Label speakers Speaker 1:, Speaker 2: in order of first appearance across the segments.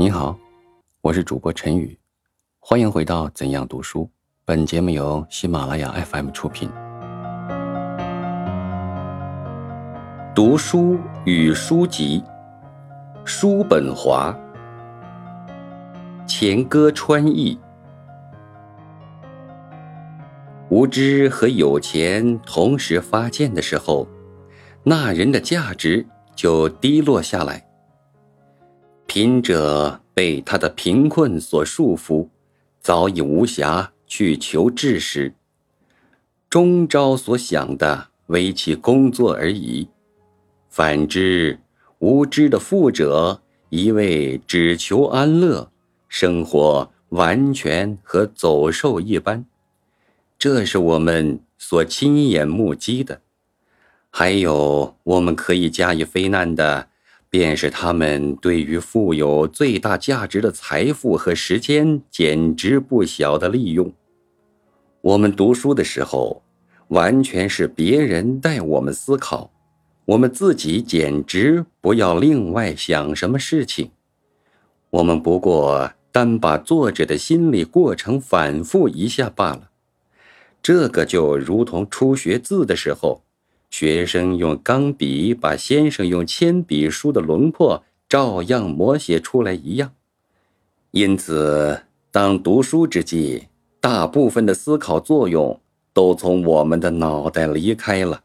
Speaker 1: 你好，我是主播陈宇，欢迎回到《怎样读书》。本节目由喜马拉雅 FM 出品。读书与书籍，叔本华。钱歌川译。无知和有钱同时发现的时候，那人的价值就低落下来。贫者被他的贫困所束缚，早已无暇去求知识，终朝所想的为其工作而已。反之，无知的富者一味只求安乐，生活完全和走兽一般。这是我们所亲眼目击的。还有，我们可以加以非难的。便是他们对于富有最大价值的财富和时间，简直不小的利用。我们读书的时候，完全是别人带我们思考，我们自己简直不要另外想什么事情。我们不过单把作者的心理过程反复一下罢了。这个就如同初学字的时候。学生用钢笔把先生用铅笔书的轮廓照样摹写出来一样，因此，当读书之际，大部分的思考作用都从我们的脑袋离开了，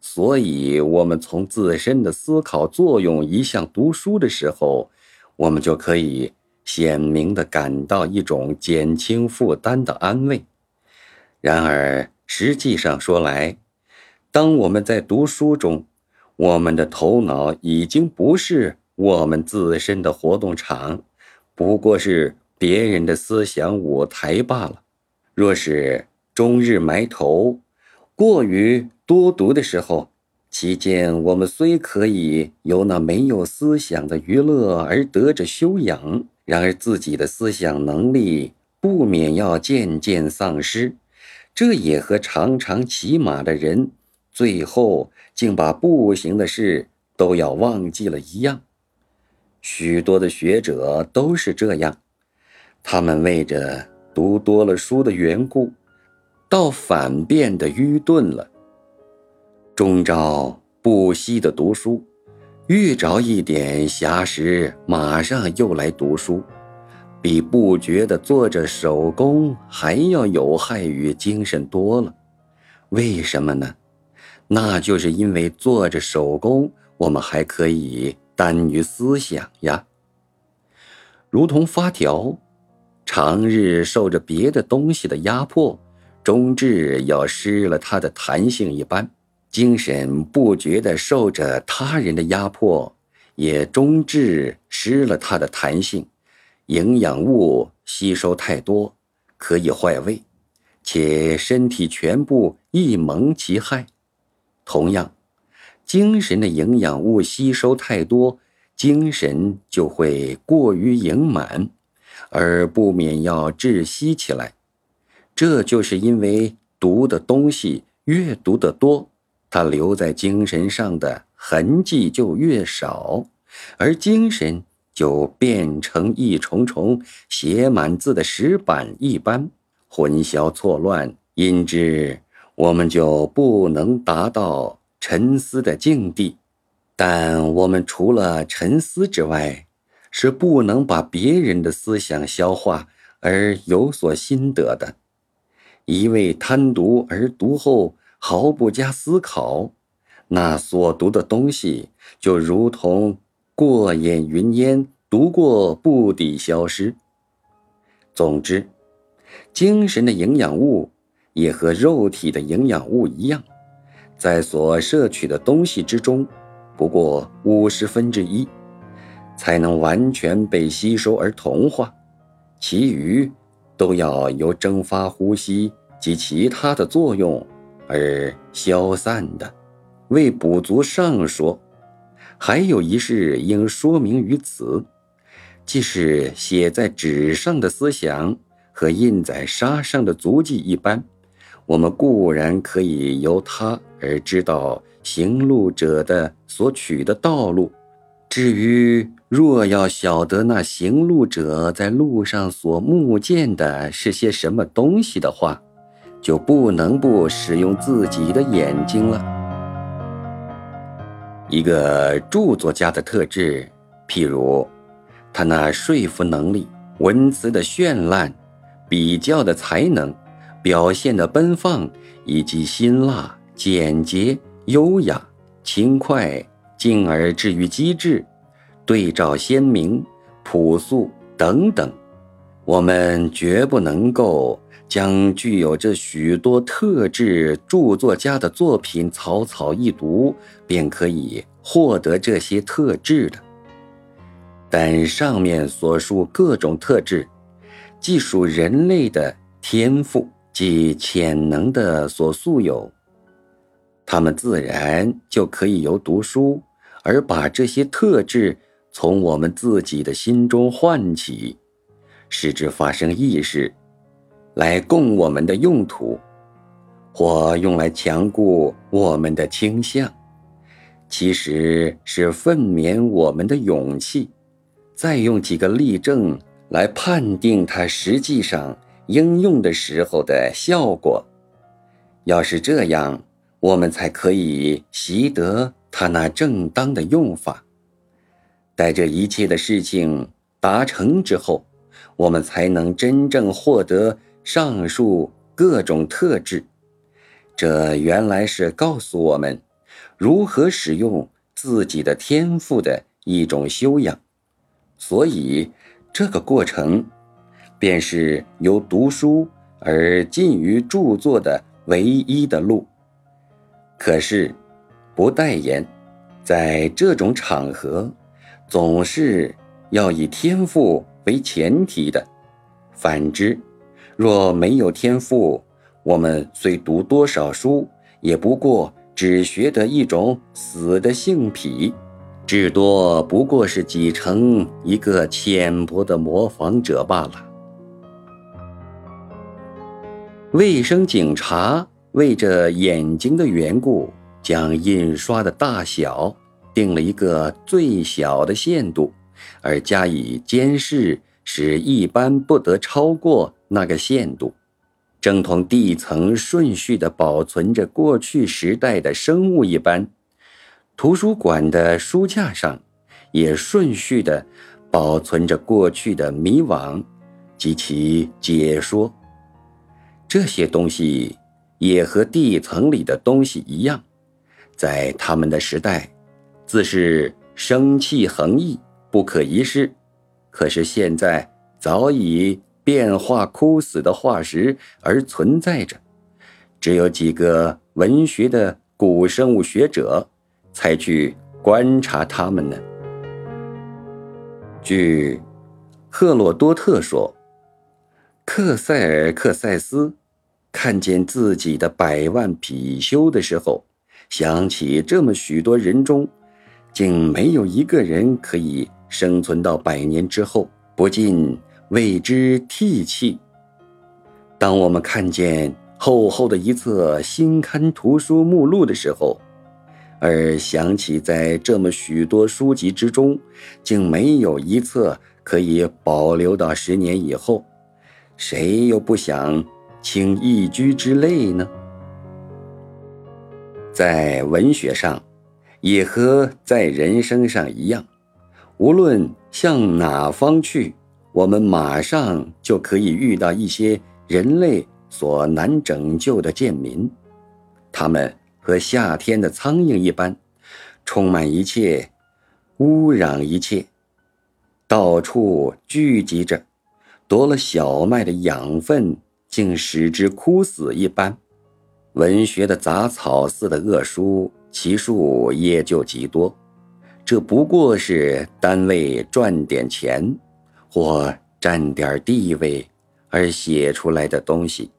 Speaker 1: 所以，我们从自身的思考作用移向读书的时候，我们就可以鲜明的感到一种减轻负担的安慰。然而，实际上说来，当我们在读书中，我们的头脑已经不是我们自身的活动场，不过是别人的思想舞台罢了。若是终日埋头，过于多读的时候，期间我们虽可以由那没有思想的娱乐而得着修养，然而自己的思想能力不免要渐渐丧失。这也和常常骑马的人。最后竟把不行的事都要忘记了一样，许多的学者都是这样，他们为着读多了书的缘故，倒反变得愚钝了。终朝不息的读书，遇着一点暇时，马上又来读书，比不觉的做着手工还要有害于精神多了。为什么呢？那就是因为做着手工，我们还可以耽于思想呀。如同发条，长日受着别的东西的压迫，终至要失了它的弹性一般；精神不觉的受着他人的压迫，也终至失了它的弹性。营养物吸收太多，可以坏胃，且身体全部一蒙其害。同样，精神的营养物吸收太多，精神就会过于盈满，而不免要窒息起来。这就是因为读的东西越读得多，它留在精神上的痕迹就越少，而精神就变成一重重写满字的石板一般，混淆错乱，因之。我们就不能达到沉思的境地，但我们除了沉思之外，是不能把别人的思想消化而有所心得的。一味贪读而读后毫不加思考，那所读的东西就如同过眼云烟，读过不抵消失。总之，精神的营养物。也和肉体的营养物一样，在所摄取的东西之中，不过五十分之一，才能完全被吸收而同化，其余都要由蒸发、呼吸及其他的作用而消散的。为补足上说，还有一事应说明于此，即是写在纸上的思想和印在沙上的足迹一般。我们固然可以由他而知道行路者的所取的道路，至于若要晓得那行路者在路上所目见的是些什么东西的话，就不能不使用自己的眼睛了。一个著作家的特质，譬如他那说服能力、文辞的绚烂、比较的才能、表现的奔放，以及辛辣、简洁、优雅、轻快。进而至于机智、对照鲜明、朴素等等，我们绝不能够将具有这许多特质著作家的作品草草一读便可以获得这些特质的。但上面所述各种特质，既属人类的天赋即潜能的所素有，他们自然就可以由读书。而把这些特质从我们自己的心中唤起，使之发生意识，来供我们的用途，或用来强固我们的倾向，其实是奋勉我们的勇气，再用几个例证来判定它实际上应用的时候的效果。要是这样，我们才可以习得。他那正当的用法，待这一切的事情达成之后，我们才能真正获得上述各种特质。这原来是告诉我们如何使用自己的天赋的一种修养。所以，这个过程便是由读书而近于著作的唯一的路。可是。不代言，在这种场合，总是要以天赋为前提的。反之，若没有天赋，我们虽读多少书，也不过只学得一种死的性癖，至多不过是几成一个浅薄的模仿者罢了。卫生警察为着眼睛的缘故。将印刷的大小定了一个最小的限度，而加以监视，使一般不得超过那个限度，正同地层顺序地保存着过去时代的生物一般，图书馆的书架上也顺序地保存着过去的迷惘及其解说。这些东西也和地层里的东西一样。在他们的时代，自是生气横溢，不可一世。可是现在早已变化枯死的化石而存在着，只有几个文学的古生物学者才去观察它们呢。据赫洛多特说，克塞尔克塞斯看见自己的百万貔貅的时候。想起这么许多人中，竟没有一个人可以生存到百年之后，不禁为之涕泣。当我们看见厚厚的一册新刊图书目录的时候，而想起在这么许多书籍之中，竟没有一册可以保留到十年以后，谁又不想倾一居之类呢？在文学上，也和在人生上一样，无论向哪方去，我们马上就可以遇到一些人类所难拯救的贱民。他们和夏天的苍蝇一般，充满一切，污染一切，到处聚集着，夺了小麦的养分，竟使之枯死一般。文学的杂草似的恶书，其数也就极多。这不过是单为赚点钱，或占点地位而写出来的东西。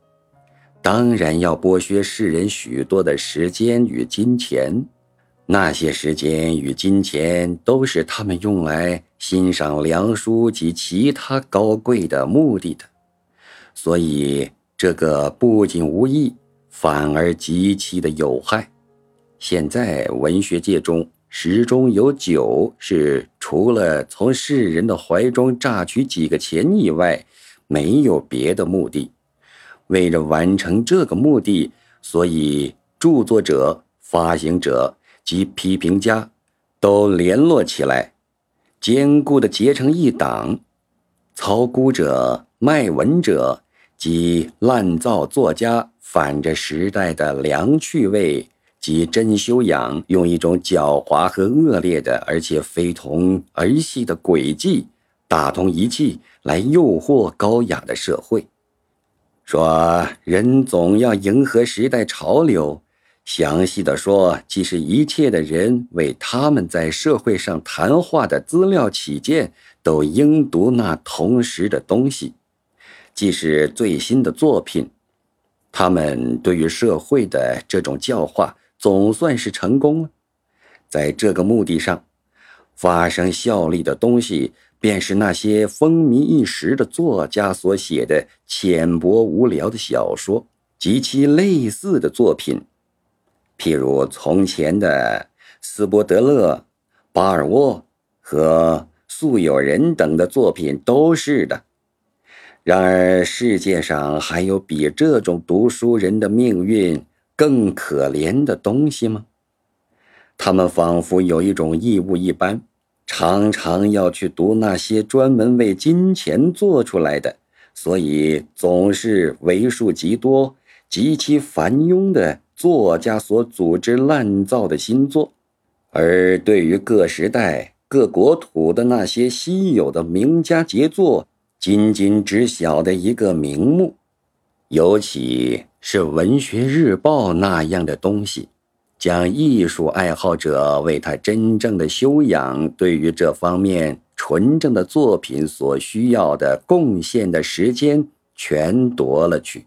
Speaker 1: 当然要剥削世人许多的时间与金钱，那些时间与金钱都是他们用来欣赏良书及其他高贵的目的的。所以，这个不仅无益。反而极其的有害。现在文学界中十中有九是除了从世人的怀中榨取几个钱以外，没有别的目的。为了完成这个目的，所以著作者、发行者及批评家都联络起来，坚固的结成一党。操估者、卖文者及滥造作家，反着时代的良趣味及真修养，用一种狡猾和恶劣的，而且非同儿戏的诡计，打通一气来诱惑高雅的社会。说人总要迎合时代潮流。详细的说，即使一切的人为他们在社会上谈话的资料起见，都应读那同时的东西，既是最新的作品。他们对于社会的这种教化，总算是成功了。在这个目的上，发生效力的东西。便是那些风靡一时的作家所写的浅薄无聊的小说及其类似的作品，譬如从前的斯波德勒、巴尔沃和素有人等的作品都是的。然而，世界上还有比这种读书人的命运更可怜的东西吗？他们仿佛有一种义务一般。常常要去读那些专门为金钱做出来的，所以总是为数极多、极其繁庸的作家所组织滥造的新作，而对于各时代、各国土的那些稀有的名家杰作，仅仅只晓得一个名目，尤其是《文学日报》那样的东西。将艺术爱好者为他真正的修养，对于这方面纯正的作品所需要的贡献的时间全夺了去，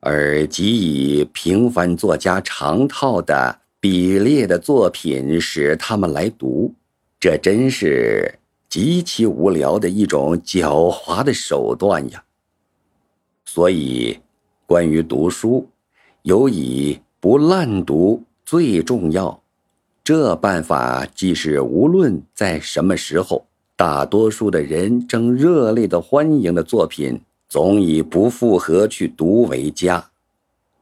Speaker 1: 而给以平凡作家常套的比列的作品使他们来读，这真是极其无聊的一种狡猾的手段呀。所以，关于读书，尤以不滥读。最重要，这办法即是无论在什么时候，大多数的人正热烈的欢迎的作品，总以不复合去读为佳。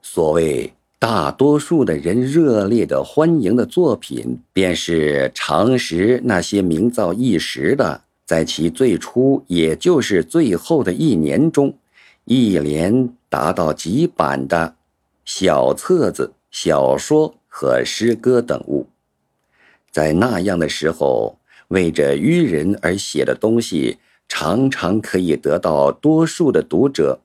Speaker 1: 所谓大多数的人热烈的欢迎的作品，便是常识那些名噪一时的，在其最初，也就是最后的一年中，一连达到几版的小册子、小说。和诗歌等物，在那样的时候，为着愚人而写的东西，常常可以得到多数的读者。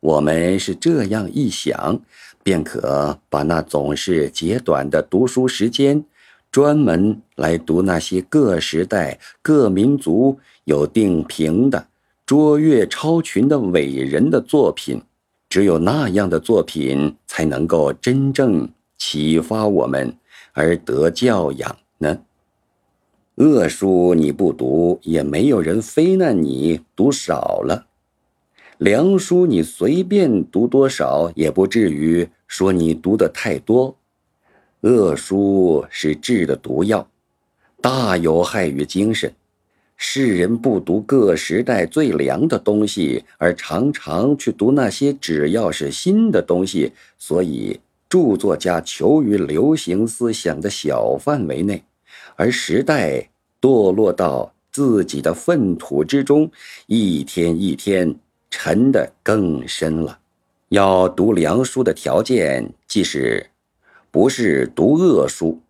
Speaker 1: 我们是这样一想，便可把那总是极短的读书时间，专门来读那些各时代、各民族有定评的、卓越超群的伟人的作品。只有那样的作品，才能够真正。启发我们而得教养呢？恶书你不读，也没有人非难你读少了；良书你随便读多少，也不至于说你读的太多。恶书是治的毒药，大有害于精神。世人不读各时代最良的东西，而常常去读那些只要是新的东西，所以。著作家求于流行思想的小范围内，而时代堕落到自己的粪土之中，一天一天沉得更深了。要读良书的条件，即是不是读恶书。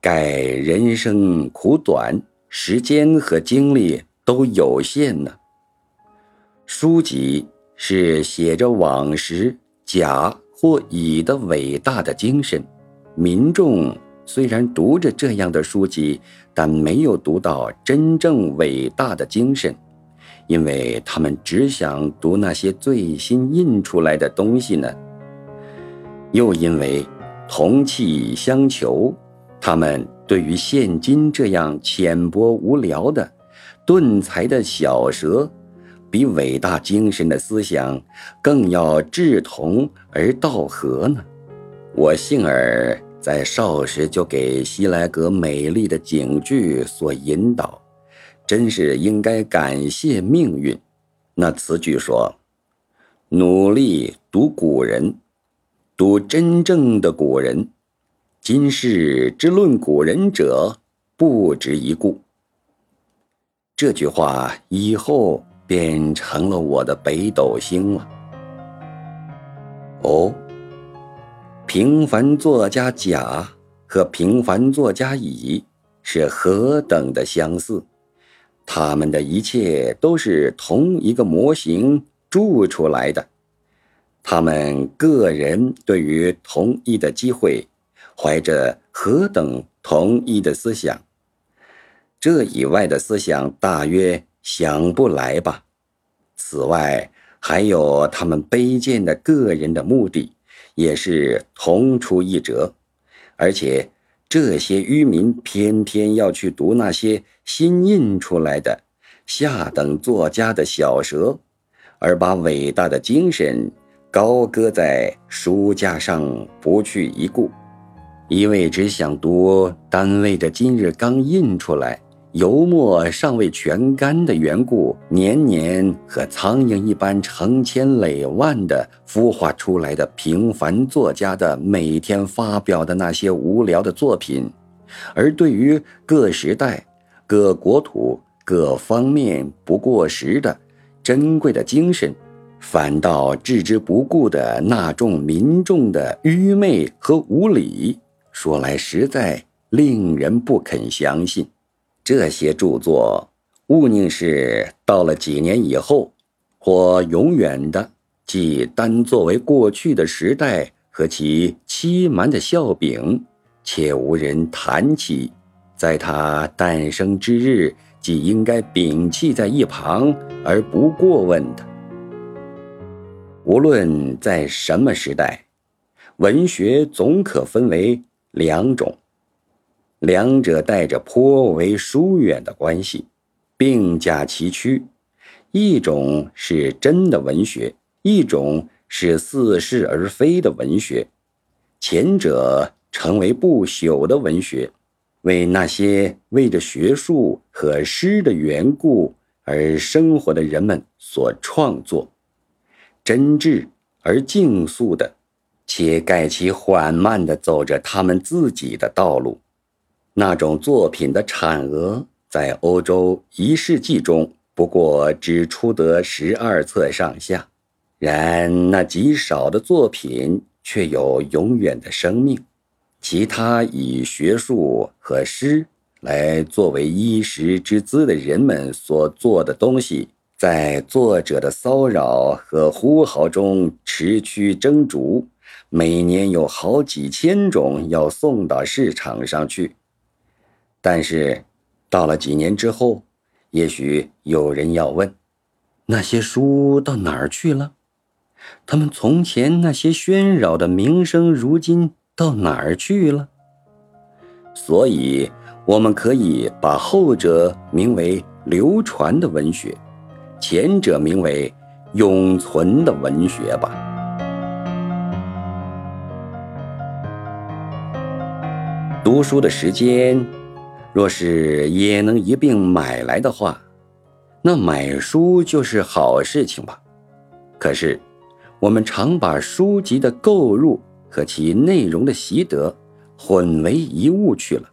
Speaker 1: 盖人生苦短，时间和精力都有限呢。书籍是写着往时甲。或乙的伟大的精神，民众虽然读着这样的书籍，但没有读到真正伟大的精神，因为他们只想读那些最新印出来的东西呢。又因为同气相求，他们对于现今这样浅薄无聊的、钝才的小舌。比伟大精神的思想更要志同而道合呢。我幸而在少时就给希莱格美丽的警句所引导，真是应该感谢命运。那词句说：“努力读古人，读真正的古人。今世之论古人者，不值一顾。”这句话以后便成了我的北斗星了。哦，平凡作家甲和平凡作家乙是何等的相似！他们的一切都是同一个模型铸出来的。他们个人对于同一的机会，怀着何等同一的思想。这以外的思想大约想不来吧。此外。还有他们卑贱的个人的目的，也是同出一辙，而且这些愚民偏偏要去读那些新印出来的下等作家的小舌，而把伟大的精神高搁在书架上不去一顾，一味只想读单位的今日刚印出来。油墨尚未全干的缘故，年年和苍蝇一般成千累万的孵化出来的平凡作家的每天发表的那些无聊的作品，而对于各时代、各国土、各方面不过时的珍贵的精神，反倒置之不顾的那众民众的愚昧和无礼，说来实在令人不肯相信。这些著作，勿宁是到了几年以后，或永远的，即单作为过去的时代和其欺瞒的笑柄，且无人谈起，在它诞生之日，即应该摒弃在一旁而不过问的。无论在什么时代，文学总可分为两种。两者带着颇为疏远的关系，并驾齐驱。一种是真的文学，一种是似是而非的文学。前者成为不朽的文学，为那些为着学术和诗的缘故而生活的人们所创作，真挚而静肃的，且盖其缓慢地走着他们自己的道路。那种作品的产额在欧洲一世纪中不过只出得十二册上下，然那极少的作品却有永远的生命。其他以学术和诗来作为衣食之资的人们所做的东西，在作者的骚扰和呼号中持续蒸煮，每年有好几千种要送到市场上去。但是，到了几年之后，也许有人要问：那些书到哪儿去了？他们从前那些喧扰的名声，如今到哪儿去了？所以，我们可以把后者名为流传的文学，前者名为永存的文学吧。读书的时间。若是也能一并买来的话，那买书就是好事情吧。可是，我们常把书籍的购入和其内容的习得混为一物去了。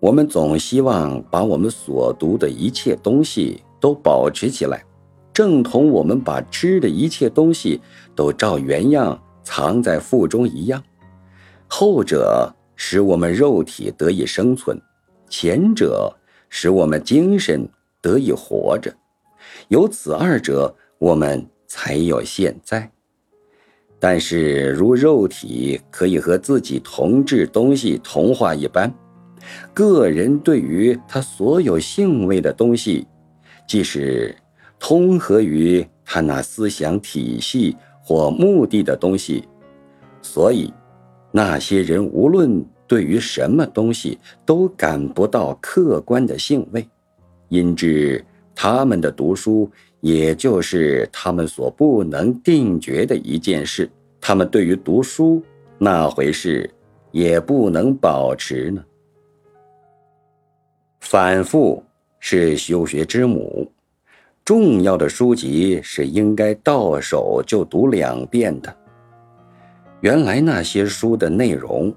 Speaker 1: 我们总希望把我们所读的一切东西都保持起来，正同我们把吃的一切东西都照原样藏在腹中一样。后者。使我们肉体得以生存，前者使我们精神得以活着。有此二者，我们才有现在。但是，如肉体可以和自己同质东西同化一般，个人对于他所有性味的东西，即使通合于他那思想体系或目的的东西，所以。那些人无论对于什么东西都感不到客观的兴味，因之他们的读书也就是他们所不能定决的一件事。他们对于读书那回事也不能保持呢？反复是修学之母，重要的书籍是应该到手就读两遍的。原来那些书的内容，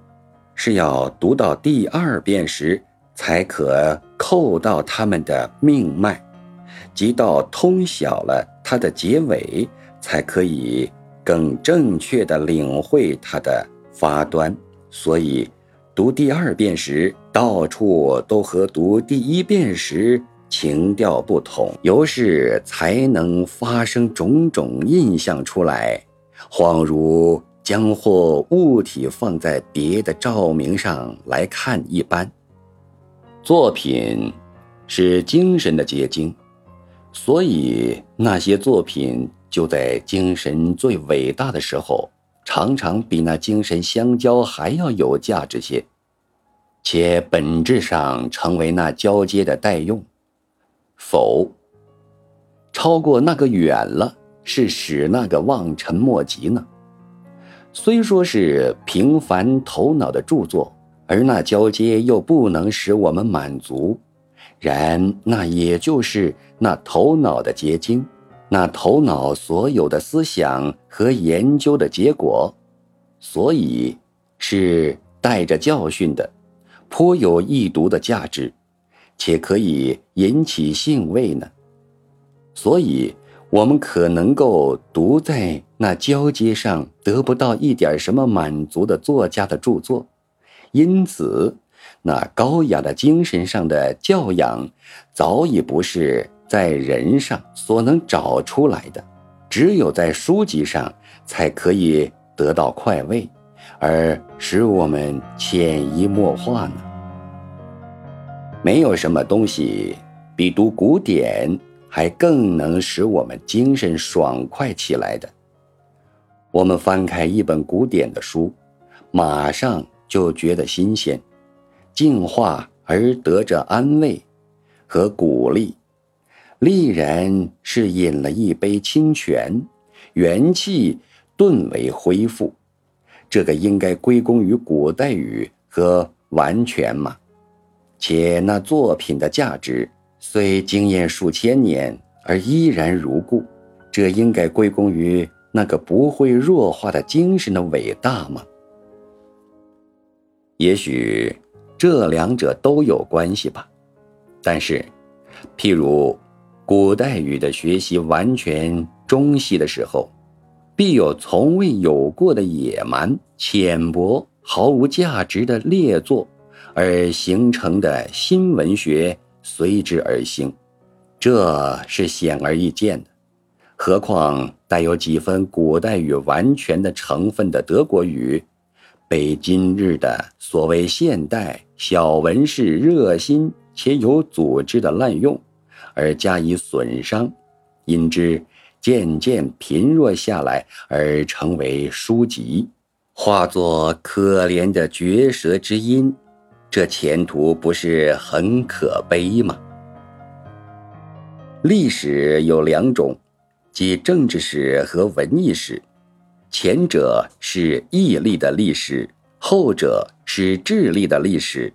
Speaker 1: 是要读到第二遍时才可扣到他们的命脉，即到通晓了它的结尾，才可以更正确的领会它的发端。所以，读第二遍时，到处都和读第一遍时情调不同，由是才能发生种种印象出来，恍如将或物体放在别的照明上来看一般。作品是精神的结晶，所以那些作品就在精神最伟大的时候。常常比那精神相交还要有价值些，且本质上成为那交接的代用。否，超过那个远了，是使那个望尘莫及呢。虽说是平凡头脑的著作，而那交接又不能使我们满足，然那也就是那头脑的结晶。那头脑所有的思想和研究的结果，所以是带着教训的，颇有易读的价值，且可以引起兴味呢。所以，我们可能够读在那交接上得不到一点什么满足的作家的著作，因此，那高雅的精神上的教养，早已不是。在人上所能找出来的，只有在书籍上才可以得到快慰，而使我们潜移默化呢。没有什么东西比读古典还更能使我们精神爽快起来的。我们翻开一本古典的书，马上就觉得新鲜、净化，而得着安慰和鼓励。立然是饮了一杯清泉，元气顿为恢复。这个应该归功于古代语和完全嘛。且那作品的价值虽经验数千年而依然如故，这应该归功于那个不会弱化的精神的伟大吗？也许这两者都有关系吧。但是，譬如。古代语的学习完全中西的时候，必有从未有过的野蛮、浅薄、毫无价值的劣作，而形成的新文学随之而兴，这是显而易见的。何况带有几分古代语完全的成分的德国语，被今日的所谓现代小文士热心且有组织的滥用。而加以损伤，因之渐渐贫弱下来，而成为书籍，化作可怜的绝舌之音，这前途不是很可悲吗？历史有两种，即政治史和文艺史，前者是毅力的历史，后者是智力的历史，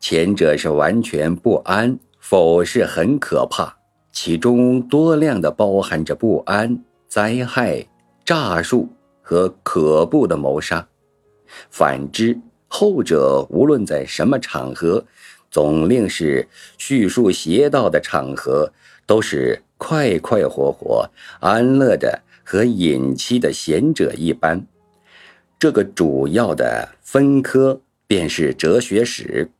Speaker 1: 前者是完全不安。否是很可怕，其中多量的包含着不安、灾害、诈术和可怖的谋杀。反之，后者无论在什么场合，总令是叙述邪道的场合，都是快快活活、安乐的和隐妻的贤者一般。这个主要的分科便是哲学史，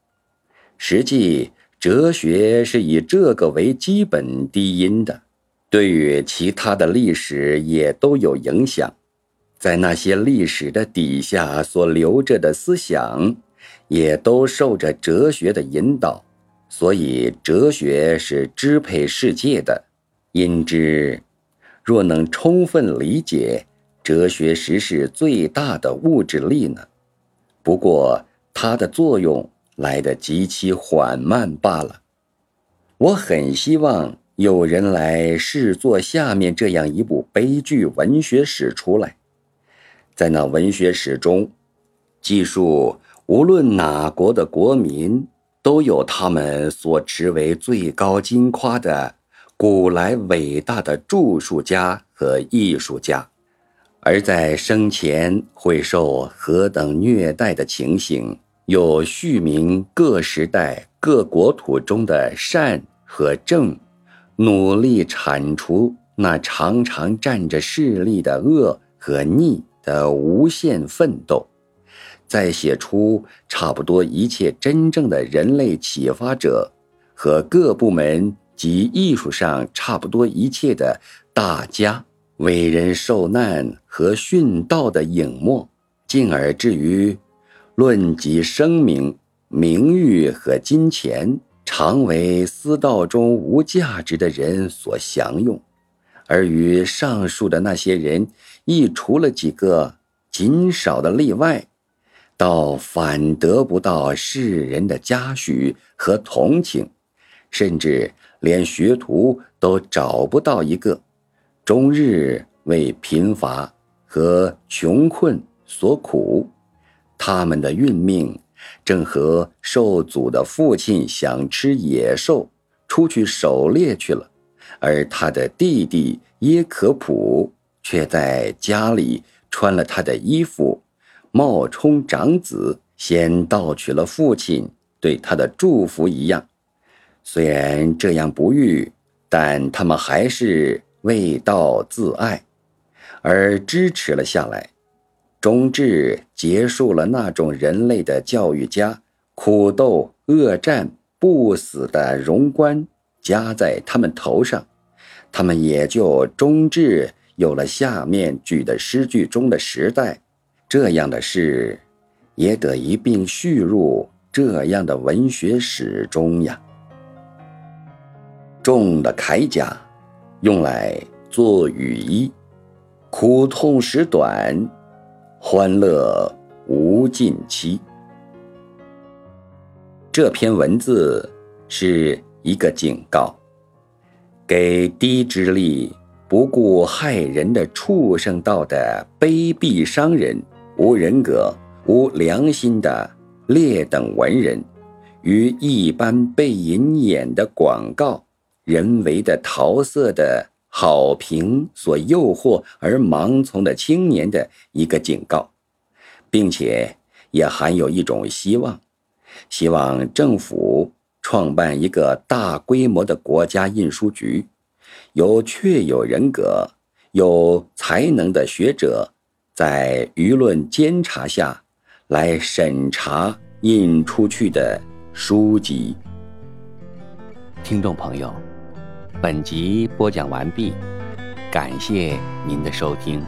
Speaker 1: 实际。哲学是以这个为基本低音的，对于其他的历史也都有影响，在那些历史的底下所留着的思想，也都受着哲学的引导，所以哲学是支配世界的。因之，若能充分理解哲学实是最大的物质力呢？不过它的作用。来得极其缓慢罢了。我很希望有人来试做下面这样一部悲剧文学史出来，在那文学史中，记述无论哪国的国民，都有他们所持为最高金夸的古来伟大的著述家和艺术家，而在生前会受何等虐待的情形，又续明各时代各国土中的善和正，努力铲除那常常占着势力的恶和逆。的无限奋斗。再写出差不多一切真正的人类启发者和各部门及艺术上差不多一切的大家为人受难和殉道的影没，进而至于论及声名、名誉和金钱，常为私道中无价值的人所享用，而与上述的那些人，亦除了几个极少的例外。倒反得不到世人的嘉许和同情，甚至连学徒都找不到一个，终日为贫乏和穷困所苦。他们的运命，正和受阻的父亲想吃野兽，出去狩猎去了，而他的弟弟耶可普却在家里穿了他的衣服。冒充长子，先盗取了父亲对他的祝福一样。虽然这样不遇，但他们还是为道自爱，而支持了下来，终至结束了那种人类的教育家苦斗恶战不死的荣冠加在他们头上，他们也就终至有了下面举的诗句中的时代。这样的事，也得一并叙入这样的文学史中呀。重的铠甲，用来做雨衣，苦痛时短，欢乐无尽期。这篇文字是一个警告，给低智力、不顾害人的畜生道的卑鄙商人。无人格、无良心的劣等文人，与一般被引眼的广告、人为的桃色的好评所诱惑而盲从的青年的一个警告，并且也含有一种希望：希望政府创办一个大规模的国家印书局，有确有人格、有才能的学者。在舆论监察下，来审查印出去的书籍。听众朋友，本集播讲完毕，感谢您的收听。